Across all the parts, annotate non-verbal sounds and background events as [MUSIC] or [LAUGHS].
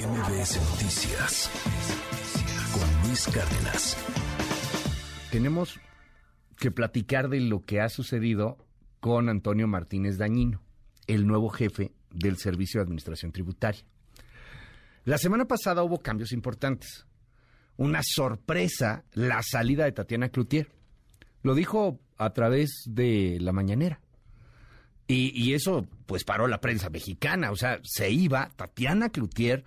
MBS Noticias con Luis Cárdenas. Tenemos que platicar de lo que ha sucedido con Antonio Martínez Dañino, el nuevo jefe del Servicio de Administración Tributaria. La semana pasada hubo cambios importantes. Una sorpresa, la salida de Tatiana Cloutier. Lo dijo a través de la mañanera. Y, eso, pues, paró la prensa mexicana. O sea, se iba Tatiana Cloutier,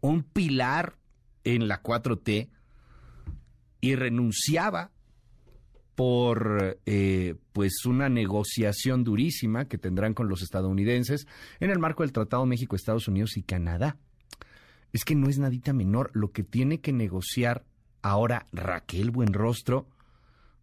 un pilar en la 4T, y renunciaba por eh, pues una negociación durísima que tendrán con los estadounidenses en el marco del Tratado México, Estados Unidos y Canadá. Es que no es nadita menor lo que tiene que negociar ahora Raquel Buenrostro,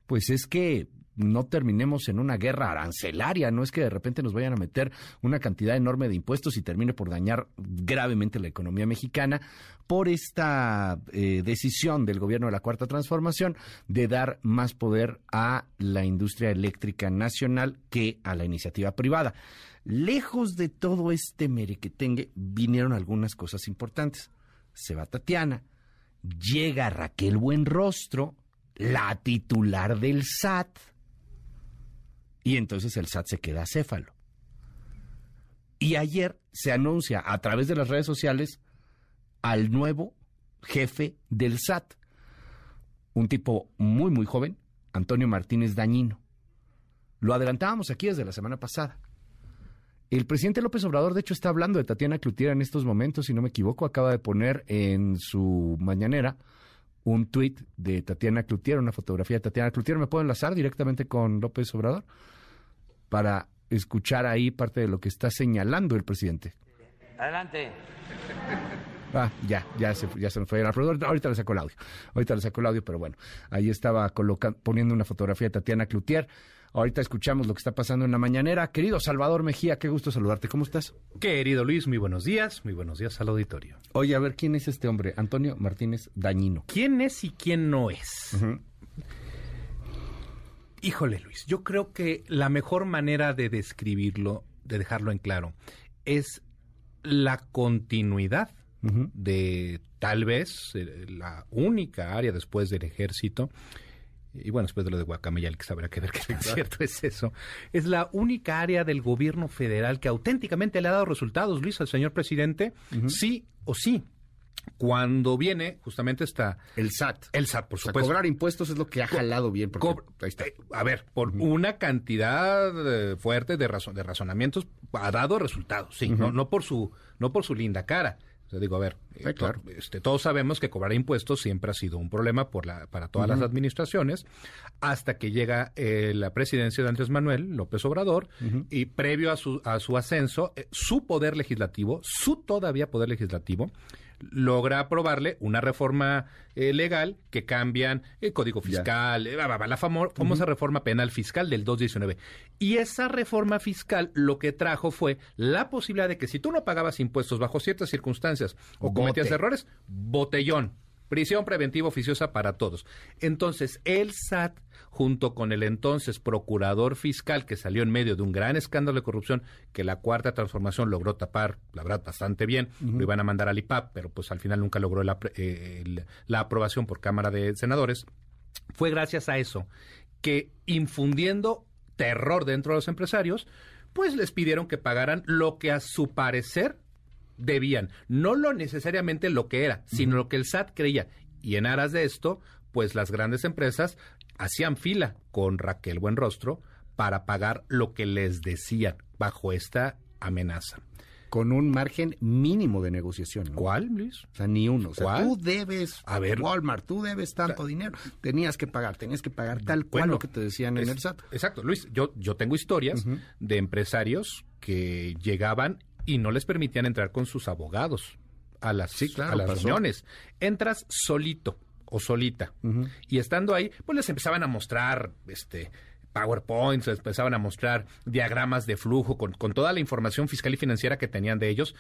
pues es que no terminemos en una guerra arancelaria, no es que de repente nos vayan a meter una cantidad enorme de impuestos y termine por dañar gravemente la economía mexicana por esta eh, decisión del gobierno de la Cuarta Transformación de dar más poder a la industria eléctrica nacional que a la iniciativa privada. Lejos de todo este merequetengue vinieron algunas cosas importantes. Se va Tatiana, llega Raquel Buenrostro, la titular del SAT, y entonces el SAT se queda céfalo. Y ayer se anuncia a través de las redes sociales al nuevo jefe del SAT, un tipo muy, muy joven, Antonio Martínez Dañino. Lo adelantábamos aquí desde la semana pasada. El presidente López Obrador, de hecho, está hablando de Tatiana Clutier en estos momentos, si no me equivoco, acaba de poner en su mañanera un tuit de Tatiana Clutier, una fotografía de Tatiana Clutier. ¿Me puedo enlazar directamente con López Obrador? Para escuchar ahí parte de lo que está señalando el presidente. Adelante. Ah, ya, ya se, ya se nos fue. Ahorita le sacó el audio. Ahorita le sacó el audio, pero bueno, ahí estaba poniendo una fotografía de Tatiana Cloutier. Ahorita escuchamos lo que está pasando en la mañanera. Querido Salvador Mejía, qué gusto saludarte. ¿Cómo estás? Querido Luis, muy buenos días. Muy buenos días al auditorio. Oye, a ver, ¿quién es este hombre? Antonio Martínez Dañino. ¿Quién es y quién no es? Híjole, Luis, yo creo que la mejor manera de describirlo, de dejarlo en claro, es la continuidad de tal vez eh, la única área después del ejército, y bueno, después de lo de Guacamaya, que sabrá que ver qué es cierto es eso, es la única área del gobierno federal que auténticamente le ha dado resultados, Luis, al señor presidente, sí o sí cuando viene justamente está el SAT. El SAT, por supuesto. cobrar impuestos es lo que ha jalado bien. ahí está. Eh, a ver, por una cantidad eh, fuerte de, razon de razonamientos ha dado resultados, sí, no, no por su no por su linda cara. O digo, a ver, eh, este, todos sabemos que cobrar impuestos siempre ha sido un problema por la, para todas las administraciones, hasta que llega la presidencia de Andrés Manuel López Obrador y previo a su, a su ascenso, su poder legislativo, su todavía poder legislativo, logra aprobarle una reforma eh, legal que cambian el Código Fiscal, eh, la famosa reforma penal fiscal del 219. Y esa reforma fiscal lo que trajo fue la posibilidad de que si tú no pagabas impuestos bajo ciertas circunstancias o cometías errores, botellón Prisión preventiva oficiosa para todos. Entonces, el SAT, junto con el entonces procurador fiscal que salió en medio de un gran escándalo de corrupción que la cuarta transformación logró tapar, la verdad, bastante bien, lo iban a mandar al IPAP, pero pues al final nunca logró la, eh, la aprobación por Cámara de Senadores, fue gracias a eso que infundiendo terror dentro de los empresarios, pues les pidieron que pagaran lo que a su parecer debían, no lo necesariamente lo que era, sino lo que el SAT creía. Y en aras de esto, pues las grandes empresas hacían fila con Raquel Buenrostro para pagar lo que les decían bajo esta amenaza. Con un margen mínimo de negociación. ¿Cuál, Luis? O sea, ni uno. O sea, tú debes, a ver, Walmart, tú debes tanto dinero. Tenías que pagar, tenías que pagar tal cual lo que te decían en el SAT. Exacto, Luis. Yo, yo tengo historias de empresarios que llegaban y no les permitían entrar con sus abogados a las, a las reuniones. Entras solito o solita. Y estando ahí, pues les empezaban a mostrar este PowerPoints, les empezaban a mostrar diagramas de flujo con, con toda la información fiscal y financiera que tenían de ellos.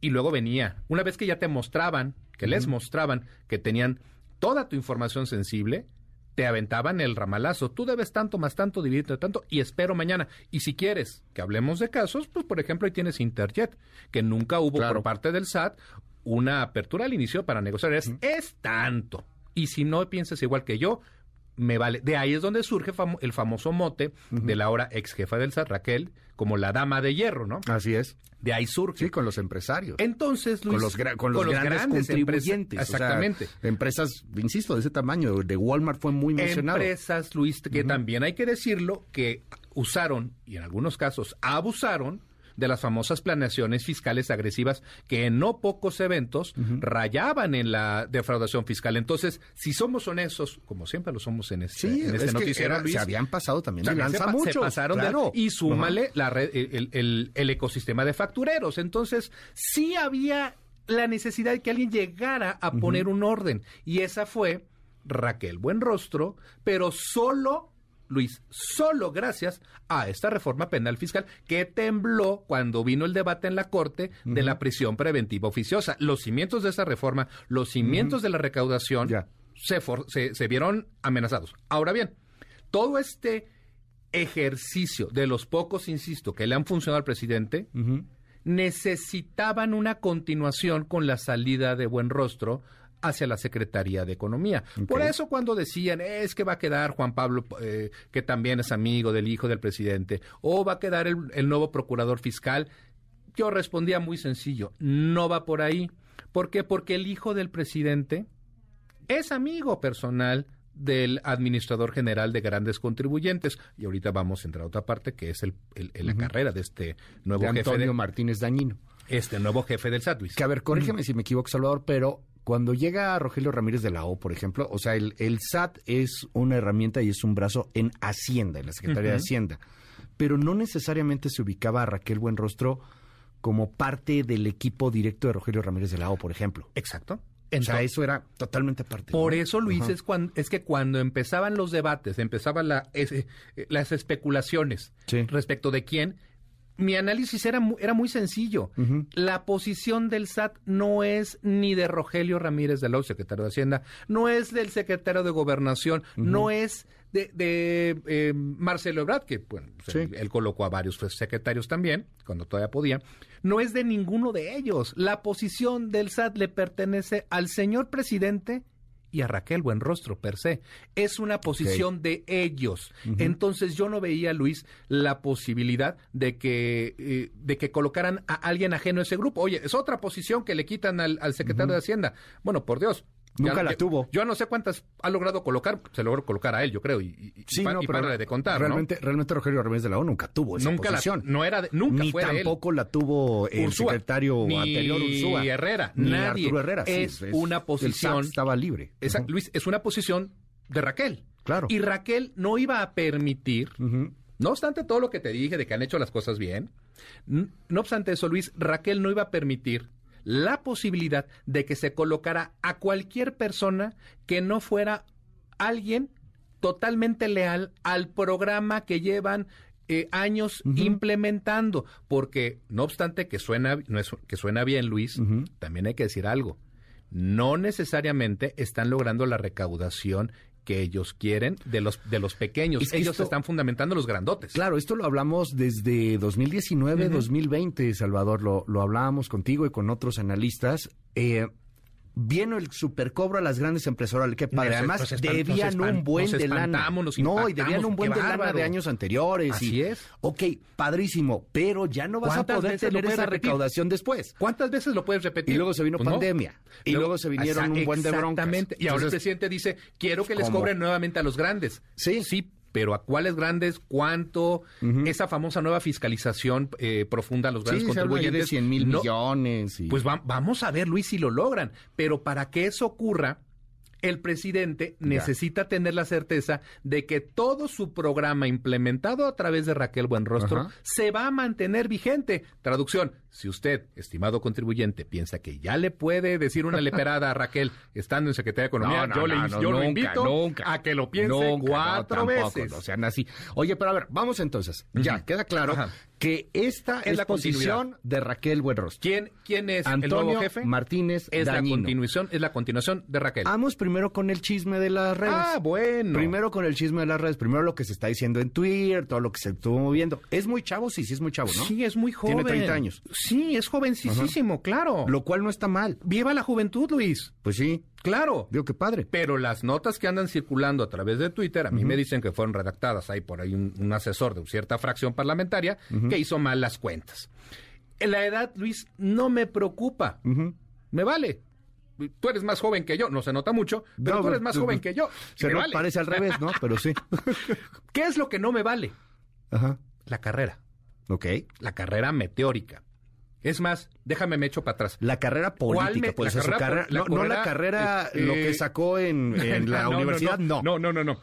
Y luego venía, una vez que ya te mostraban, que les mostraban que tenían toda tu información sensible, te aventaban el ramalazo. Tú debes tanto más tanto, divídete tanto y espero mañana. Y si quieres que hablemos de casos, pues por ejemplo ahí tienes Interjet, que nunca hubo por parte del SAT una apertura al inicio para negociar. Es, es tanto. Y si no piensas igual que yo, me vale. De ahí es donde surge el famoso mote de la ahora ex jefa del SAT, Raquel, como la dama de hierro, ¿no? Así es. De ahí surge. Sí, con los empresarios. Entonces, Luis. Con los, grandes, contribuyentes. exactamente. empresas, insisto, de ese tamaño. De Walmart fue muy mencionado. Empresas, Luis, que también hay que decirlo, que usaron, y en algunos casos abusaron, de las famosas planeaciones fiscales agresivas que en no pocos eventos rayaban en la defraudación fiscal. Entonces, si somos honestos, como siempre lo somos en este, este noticiero, se habían pasado también de lanza mucho. Se pasaron de, y súmale la red, el, el ecosistema de factureros. Entonces, sí había la necesidad de que alguien llegara a poner un orden. Y esa fue Raquel Buenrostro, pero solo Luis, solo gracias a esta reforma penal fiscal que tembló cuando vino el debate en la Corte de la prisión preventiva oficiosa. Los cimientos de esa reforma, los cimientos de la recaudación se, se, vieron amenazados. Ahora bien, todo este ejercicio de los pocos, insisto, que le han funcionado al presidente, necesitaban una continuación con la salida de Buen Rostro hacia la Secretaría de Economía. Por eso cuando decían, es que va a quedar Juan Pablo, eh, que también es amigo del hijo del presidente, o va a quedar el, el nuevo procurador fiscal, yo respondía muy sencillo, no va por ahí. ¿Por qué? Porque el hijo del presidente es amigo personal del administrador general de grandes contribuyentes. Y ahorita vamos a entrar a otra parte, que es el, la carrera de este nuevo jefe. Antonio Martínez Dañino. Este nuevo jefe del SAT. Que a ver, corrígeme si me equivoco, Salvador, pero cuando llega Rogelio Ramírez de la O, por ejemplo, o sea, el, SAT es una herramienta y es un brazo en Hacienda, en la Secretaría de Hacienda, pero no necesariamente se ubicaba a Raquel Buenrostro como parte del equipo directo de Rogelio Ramírez de la O, por ejemplo. Exacto. o sea, eso era totalmente parte. Por eso, Luis, es, cuando, es que cuando empezaban los debates, empezaban la, eh, las especulaciones respecto de quién, mi análisis era, era muy sencillo. La posición del SAT no es ni de Rogelio Ramírez de la secretario de Hacienda, no es del secretario de Gobernación, no es de, de eh, Marcelo Ebrard, que bueno, él colocó a varios secretarios también, cuando todavía podía, no es de ninguno de ellos. La posición del SAT le pertenece al señor presidente y a Raquel Buenrostro per se. Es una posición de ellos. Entonces yo no veía, Luis, la posibilidad de que, eh, de que colocaran a alguien ajeno a ese grupo. Oye, es otra posición que le quitan al, secretario de Hacienda. Bueno, por Dios, Nunca la tuvo. Yo no sé cuántas ha logrado colocar, se logró colocar a él, yo creo, y, sí, no, para de contar. Realmente, realmente Rogelio Ramírez de la ONU nunca tuvo esa nunca posición. no era nunca Ni tampoco la tuvo el secretario anterior Ursúa. Herrera. Ni Arturo Herrera. Es, una posición. estaba libre. Luis, es una posición de Raquel. Claro. Y Raquel no iba a permitir, no obstante todo lo que te dije de que han hecho las cosas bien, no obstante eso, Luis, Raquel no iba a permitir la posibilidad de que se colocara a cualquier persona que no fuera alguien totalmente leal al programa que llevan eh, años implementando, porque no obstante que suena, no es, que suena bien, Luis, también hay que decir algo. No necesariamente están logrando la recaudación que ellos quieren de los de los pequeños. ellos están fundamentando los grandotes. Claro, esto lo hablamos desde 2019, 2020, Salvador, lo, lo hablábamos contigo y con otros analistas. Eh, vino el supercobro a las grandes empresas. que padre. Además, debían un buen de lana. No, y debían un buen de lana de años anteriores. Así es. Ok, padrísimo, pero ya no vas a poder tener esa recaudación después. ¿Cuántas veces lo puedes repetir? Y luego se vino pues pandemia. Y luego, se vinieron un buen de broncas. Exactamente. Y ahora el presidente dice, quiero que les cobren nuevamente a los grandes. Sí. Sí, pero a cuáles grandes, cuánto, esa famosa nueva fiscalización eh, profunda a los grandes contribuyentes. de 100 mil millones. Pues vamos a ver, Luis, si lo logran. Pero para que eso ocurra, el presidente necesita tener la certeza de que todo su programa implementado a través de Raquel Buenrostro se va a mantener vigente. Traducción, si usted, estimado contribuyente, piensa que ya le puede decir una leperada a Raquel estando en Secretaría de Economía, yo, le, lo invito a que lo piense cuatro veces. O sea, así. Oye, pero a ver, vamos entonces. Ya, queda claro que esta es, la posición de Raquel Buenrostro. ¿Quién, quién es Antonio el nuevo jefe? Martínez es la continuación Es la continuación de Raquel. Vamos primero con el chisme de las redes. Ah, bueno. Primero con el chisme de las redes. Primero lo que se está diciendo en Twitter, todo lo que se estuvo moviendo. Es muy chavo, sí, sí es muy chavo, ¿no? Sí, es muy joven. Tiene 30 años. Sí, es jovencísimo, claro. Lo cual no está mal. Viva la juventud, Luis. Pues sí. Claro. Digo, qué padre. Pero las notas que andan circulando a través de Twitter, a mí me dicen que fueron redactadas. Hay por ahí un, asesor de cierta fracción parlamentaria que hizo mal las cuentas. En la edad, Luis, no me preocupa. Me vale. Tú eres más joven que yo, no se nota mucho, pero tú eres más joven que yo. Se me parece al revés, ¿no? Pero sí. [LAUGHS] ¿Qué es lo que no me vale? Ajá. La carrera. Ok. La carrera meteórica. Es más, déjame me echo para atrás. La carrera política, pues la carrera, no, la carrera, lo que sacó en, [LAUGHS] la universidad, no. No, no, no, no.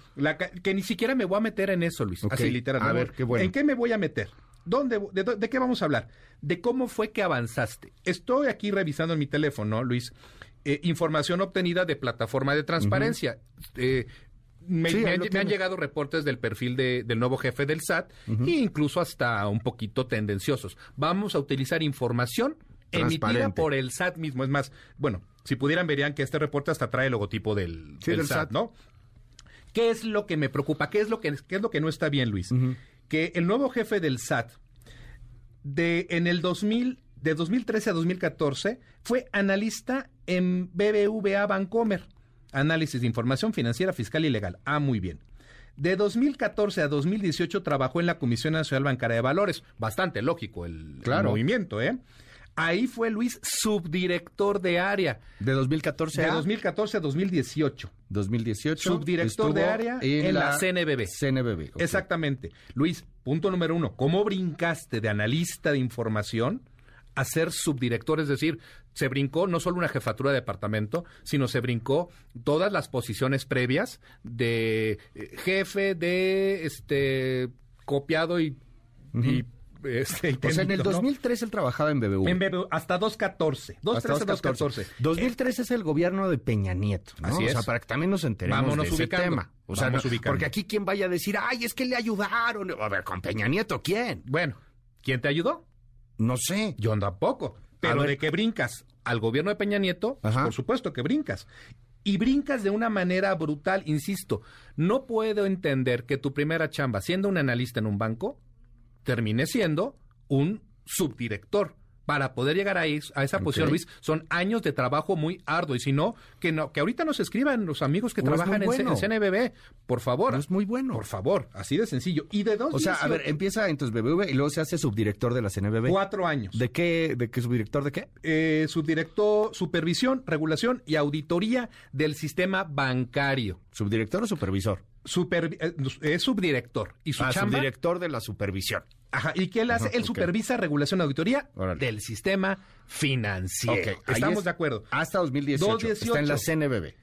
que ni siquiera me voy a meter en eso, Luis. Así literalmente. A ver, qué bueno. ¿En qué me voy a meter? ¿Dónde, de, qué vamos a hablar? De cómo fue que avanzaste. Estoy aquí revisando en mi teléfono, Luis, eh, información obtenida de plataforma de transparencia. eh, me, han, llegado reportes del perfil del nuevo jefe del SAT e incluso hasta un poquito tendenciosos. Vamos a utilizar información emitida por el SAT mismo. Es más, bueno, si pudieran verían que este reporte hasta trae el logotipo del, SAT, ¿no? ¿Qué es lo que me preocupa? ¿Qué es lo que, qué es lo que no está bien, Luis? Que el nuevo jefe del SAT de en el 2000 de 2013 a 2014 fue analista en BBVA Bancomer Análisis de información financiera, fiscal y legal. Ah, muy bien. De 2014 a 2018 trabajó en la Comisión Nacional Bancaria de Valores. Bastante lógico el, movimiento, ¿eh? Ahí fue Luis subdirector de área. ¿De 2014 a? De 2014 a 2018. 2018. Subdirector de área en, la, CNBB. CNBB. Exactamente. Luis, punto número uno. ¿Cómo brincaste de analista de información a ser subdirector, es decir, se brincó no solo una jefatura de departamento, sino se brincó todas las posiciones previas de eh, jefe de este copiado y, este, o sea, en el 2003 él trabajaba en BBV. En BBV, hasta 2014. 2013 2014. 2003 es el gobierno de Peña Nieto, ¿no? Así es. O sea, para que también nos enteremos de ese tema. O sea, porque aquí quién vaya a decir, ay, es que le ayudaron. A ver, con Peña Nieto, ¿quién? Bueno, ¿quién te ayudó? No sé. Yo tampoco. Pero de que brincas al gobierno de Peña Nieto, pues, por supuesto que brincas. Y brincas de una manera brutal, insisto. No puedo entender que tu primera chamba, siendo un analista en un banco, termine siendo un subdirector para poder llegar a, a esa posición, Luis, son años de trabajo muy arduo. Y si no, que no, que ahorita nos escriban los amigos que trabajan en, CNBB, por favor. es muy bueno. Por favor, así de sencillo. Y de dos. O sea, a ver, empieza entonces BBV y luego se hace subdirector de la CNBB. Cuatro años. ¿De qué, de qué subdirector de qué? Eh, subdirector, supervisión, regulación y auditoría del sistema bancario. ¿Subdirector o supervisor? Super, eh, es subdirector. Y su ah, subdirector de la supervisión. Ajá, ¿y qué él hace? él supervisa regulación auditoría del sistema financiero. Estamos de acuerdo. Hasta 2018. Está en la CNBB.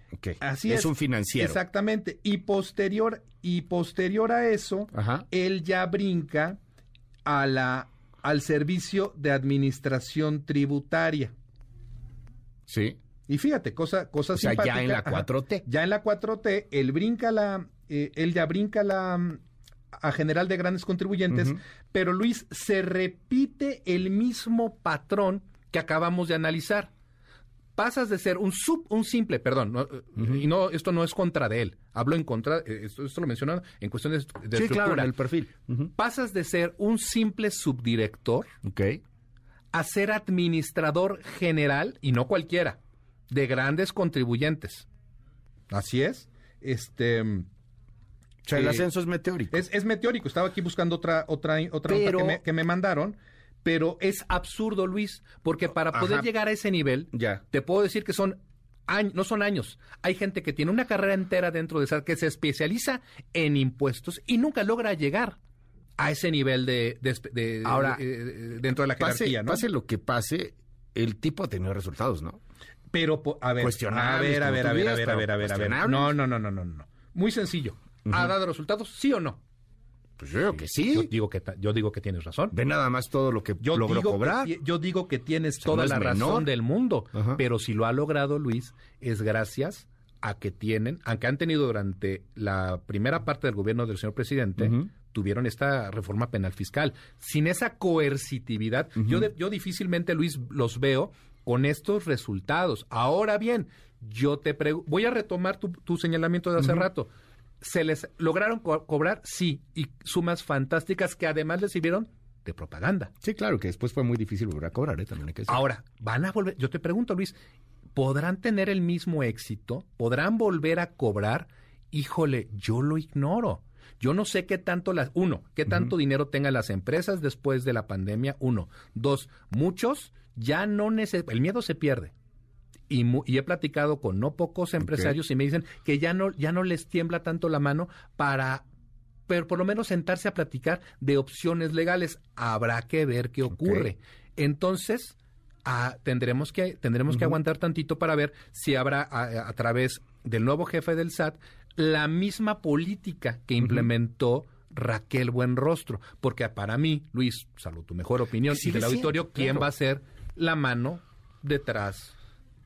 Así es. Es un financiero. Exactamente. Y posterior, y posterior a eso, él ya brinca a la, al servicio de administración tributaria. Sí. Y fíjate, cosa, cosa o sea, ya en la 4T. ya en la 4T, él brinca la, eh, él ya brinca la a general de grandes contribuyentes, pero Luis, se repite el mismo patrón que acabamos de analizar. Pasas de ser un sub, un simple, perdón, y no, esto no es contra de él, hablo en contra, eh, esto, esto lo mencionan en cuestiones de, sí, claro, el perfil. Pasas de ser un simple subdirector a ser administrador general, y no cualquiera, de grandes contribuyentes. Así es. Este o sea, el ascenso es meteórico. Es, meteórico. Estaba aquí buscando otra, otra, otra que, me, mandaron. Pero es absurdo, Luis, porque para poder llegar a ese nivel, ya. te puedo decir que son años, no son años. Hay gente que tiene una carrera entera dentro de esa, que se especializa en impuestos y nunca logra llegar a ese nivel de, ahora dentro de la jerarquía, ¿no? Pase lo que pase, el tipo ha tenido resultados, ¿no? Pero a ver, a ver, a ver, a ver, a ver, a ver, a ver, a ver. No, no, no, no, no, no. Muy sencillo. ¿Ha dado resultados? ¿Sí o no? Pues yo digo que sí. Yo digo que, yo digo que tienes razón. Ve nada más todo lo que yo logró cobrar. yo digo que tienes toda la razón del mundo. Pero si lo ha logrado Luis, es gracias a que tienen, aunque han tenido durante la primera parte del gobierno del señor presidente, tuvieron esta reforma penal fiscal. Sin esa coercitividad, yo, yo difícilmente, Luis, los veo con estos resultados. Ahora bien, yo te voy a retomar tu, tu señalamiento de hace rato se les lograron cobrar, sí, y sumas fantásticas que además les sirvieron de propaganda. Sí, claro, que después fue muy difícil volver a cobrar, ¿eh? también hay que decir. Ahora, van a volver, yo te pregunto, Luis, ¿podrán tener el mismo éxito? ¿Podrán volver a cobrar? Híjole, yo lo ignoro. Yo no sé qué tanto las, uno, qué tanto dinero tengan las empresas después de la pandemia, uno. Dos, muchos ya no necesitan, el miedo se pierde. Y, y, he platicado con no pocos empresarios y me dicen que ya no, ya no les tiembla tanto la mano para, pero por lo menos sentarse a platicar de opciones legales. Habrá que ver qué ocurre. Entonces, ah, tendremos que, tendremos que aguantar tantito para ver si habrá a, través del nuevo jefe del SAT la misma política que implementó Raquel Buenrostro. Porque para mí, Luis, salvo tu mejor opinión y del auditorio, ¿quién va a ser la mano detrás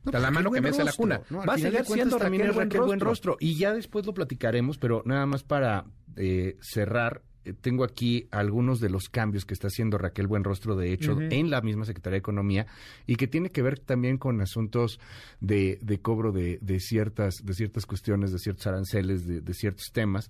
la mano que mece la cuna. Va a seguir siendo también Raquel, Buenrostro. Y ya después lo platicaremos, pero nada más para eh, cerrar, eh, tengo aquí algunos de los cambios que está haciendo Raquel Buenrostro, de hecho, en la misma Secretaría de Economía, y que tiene que ver también con asuntos de, de cobro de, de, ciertas, de ciertas cuestiones, de ciertos aranceles, de, de ciertos temas.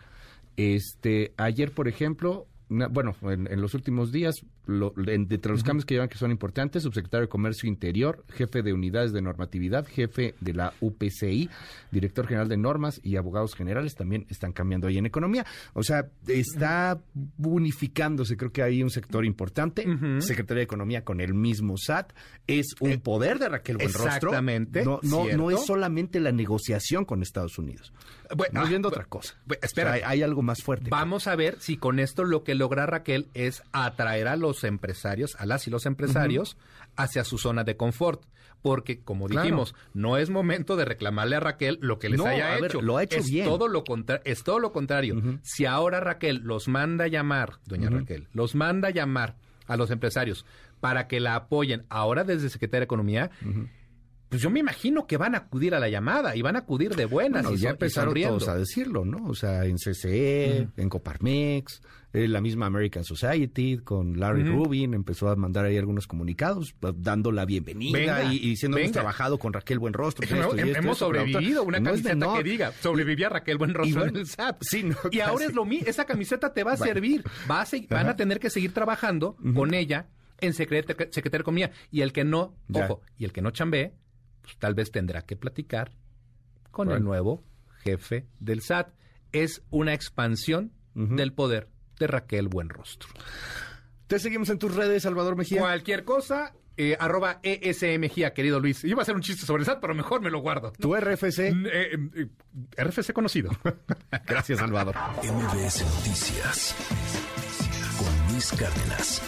Este, ayer, por ejemplo, bueno, en, los últimos días, lo, entre los cambios que llevan que son importantes, subsecretario de Comercio Interior, jefe de unidades de normatividad, jefe de la UPCI, director general de normas y abogados generales también están cambiando ahí en economía. O sea, está unificándose, creo que hay un sector importante. Secretaría de Economía con el mismo SAT, es un eh, poder de Raquel Buenrostro. Exactamente. No, no, no es solamente la negociación con Estados Unidos. Bueno, viendo otra cosa. espera, hay, algo más fuerte. Vamos a ver si con esto lo que logra Raquel es atraer a los empresarios, a las y los empresarios, hacia su zona de confort. Porque, como dijimos, no es momento de reclamarle a Raquel lo que les haya hecho. lo ha hecho es bien. Todo lo es todo lo contrario. Si ahora Raquel los manda a llamar, doña Raquel, los manda a llamar a los empresarios para que la apoyen ahora desde Secretaría de Economía, pues yo me imagino que van a acudir a la llamada y van a acudir de buenas. y ya empezaron todos a decirlo, ¿no? O sea, en CCE, en Coparmex, en eh, la misma American Society, con Larry Rubin, empezó a mandar ahí algunos comunicados, pues, dando la bienvenida y, diciendo que hemos trabajado con Raquel Buenrostro. hemos sobrevivido, una camiseta que diga, sobrevivía Raquel Buenrostro en el SAT. y ahora es lo mismo, esa camiseta te va a servir, va a van a tener que seguir trabajando con ella en Secretaría de Economía. Y el que no, ojo, y el que no chambee, pues, tal vez tendrá que platicar con el nuevo jefe del SAT. Es una expansión del poder de Raquel Buenrostro. Te seguimos en tus redes, Salvador Mejía. Cualquier cosa, eh, arroba ESMGIA, querido Luis. Iba a hacer un chiste sobre el SAT, pero mejor me lo guardo. ¿Tu RFC? Eh, eh, RFC conocido. [LAUGHS] Gracias, Salvador. MBS Noticias con Luis Cárdenas.